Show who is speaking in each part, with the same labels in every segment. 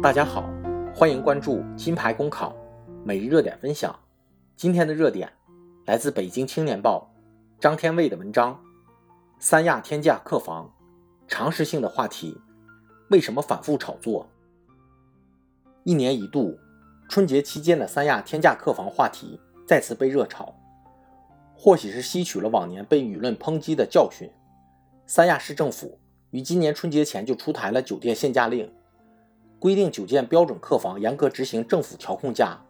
Speaker 1: 大家好，欢迎关注金牌公考每日热点分享。今天的热点来自北京青年报张天卫的文章《三亚天价客房常识性的话题，为什么反复炒作？一年一度春节期间的三亚天价客房话题再次被热炒，或许是吸取了往年被舆论抨击的教训，三亚市政府于今年春节前就出台了酒店限价令。规定酒店标准客房严格执行政府调控价，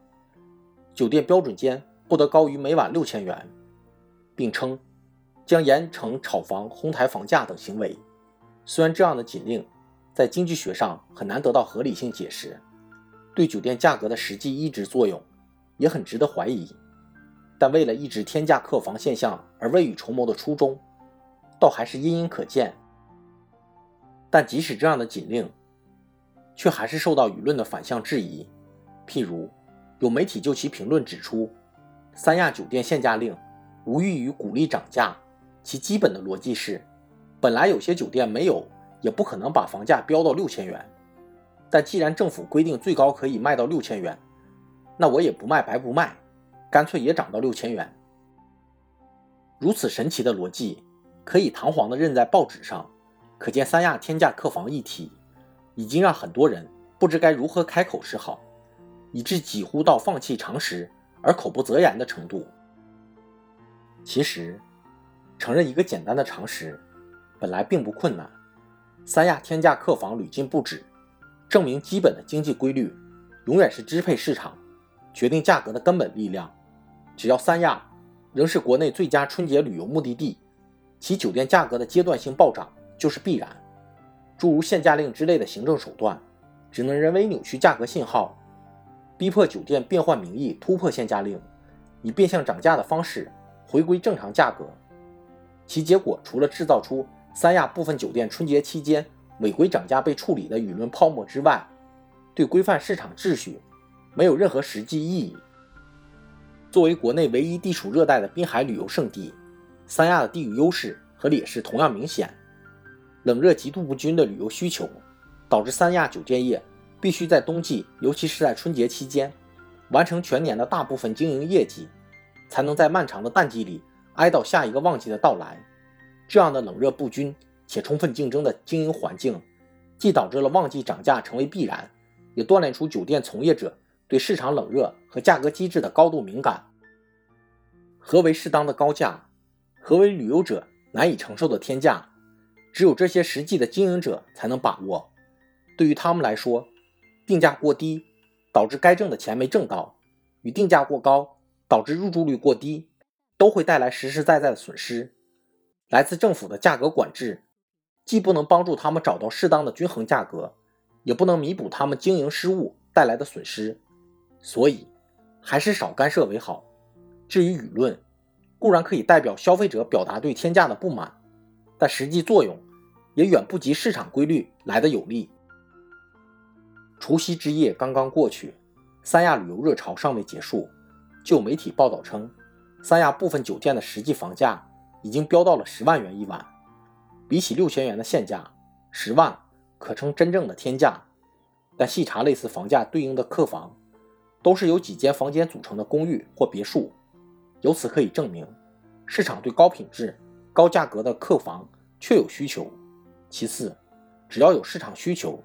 Speaker 1: 酒店标准间不得高于每晚六千元，并称将严惩炒房、哄抬房价等行为。虽然这样的禁令在经济学上很难得到合理性解释，对酒店价格的实际抑制作用也很值得怀疑，但为了抑制天价客房现象而未雨绸缪的初衷，倒还是隐隐可见。但即使这样的禁令，却还是受到舆论的反向质疑。譬如，有媒体就其评论指出，三亚酒店限价令无异于鼓励涨价。其基本的逻辑是，本来有些酒店没有，也不可能把房价标到六千元。但既然政府规定最高可以卖到六千元，那我也不卖白不卖，干脆也涨到六千元。如此神奇的逻辑，可以堂皇地认在报纸上，可见三亚天价客房议题。已经让很多人不知该如何开口是好，以致几乎到放弃常识而口不择言的程度。其实，承认一个简单的常识本来并不困难。三亚天价客房屡禁不止，证明基本的经济规律永远是支配市场、决定价格的根本力量。只要三亚仍是国内最佳春节旅游目的地，其酒店价格的阶段性暴涨就是必然。诸如限价令之类的行政手段，只能人为扭曲价格信号，逼迫酒店变换名义突破限价令，以变相涨价的方式回归正常价格。其结果除了制造出三亚部分酒店春节期间违规涨价被处理的舆论泡沫之外，对规范市场秩序没有任何实际意义。作为国内唯一地处热带的滨海旅游胜地，三亚的地域优势和劣势同样明显。冷热极度不均的旅游需求，导致三亚酒店业必须在冬季，尤其是在春节期间，完成全年的大部分经营业绩，才能在漫长的淡季里挨到下一个旺季的到来。这样的冷热不均且充分竞争的经营环境，既导致了旺季涨价成为必然，也锻炼出酒店从业者对市场冷热和价格机制的高度敏感。何为适当的高价？何为旅游者难以承受的天价？只有这些实际的经营者才能把握。对于他们来说，定价过低导致该挣的钱没挣到，与定价过高导致入住率过低，都会带来实实在在的损失。来自政府的价格管制，既不能帮助他们找到适当的均衡价格，也不能弥补他们经营失误带来的损失。所以，还是少干涉为好。至于舆论，固然可以代表消费者表达对天价的不满，但实际作用。也远不及市场规律来的有利。除夕之夜刚刚过去，三亚旅游热潮尚未结束，就有媒体报道称，三亚部分酒店的实际房价已经飙到了十万元一晚。比起六千元的现价，十万可称真正的天价。但细查类似房价对应的客房，都是由几间房间组成的公寓或别墅。由此可以证明，市场对高品质、高价格的客房确有需求。其次，只要有市场需求，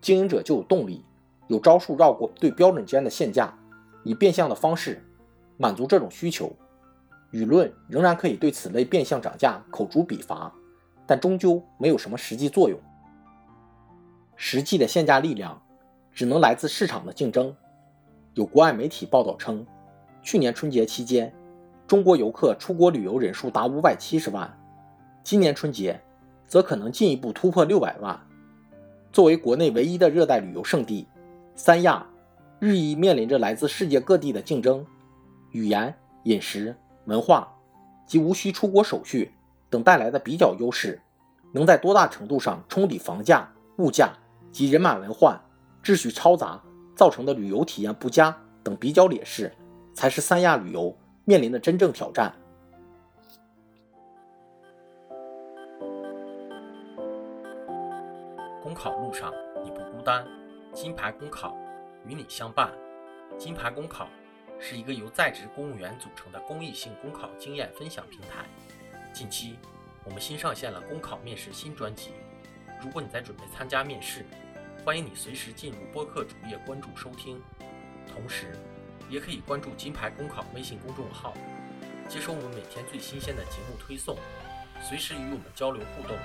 Speaker 1: 经营者就有动力，有招数绕过对标准间的限价，以变相的方式满足这种需求。舆论仍然可以对此类变相涨价口诛笔伐，但终究没有什么实际作用。实际的限价力量只能来自市场的竞争。有国外媒体报道称，去年春节期间，中国游客出国旅游人数达五百七十万，今年春节。则可能进一步突破六百万。作为国内唯一的热带旅游胜地，三亚日益面临着来自世界各地的竞争，语言、饮食、文化及无需出国手续等带来的比较优势，能在多大程度上冲抵房价、物价及人满为患、秩序嘈杂造成的旅游体验不佳等比较劣势，才是三亚旅游面临的真正挑战。公考路上你不孤单，金牌公考与你相伴。金牌公考是一个由在职公务员组成的公益性公考经验分享平台。近期，我们新上线了公考面试新专辑。如果你在准备参加面试，欢迎你随时进入播客主页关注收听，同时也可以关注金牌公考微信公众号，接收我们每天最新鲜的节目推送，随时与我们交流互动。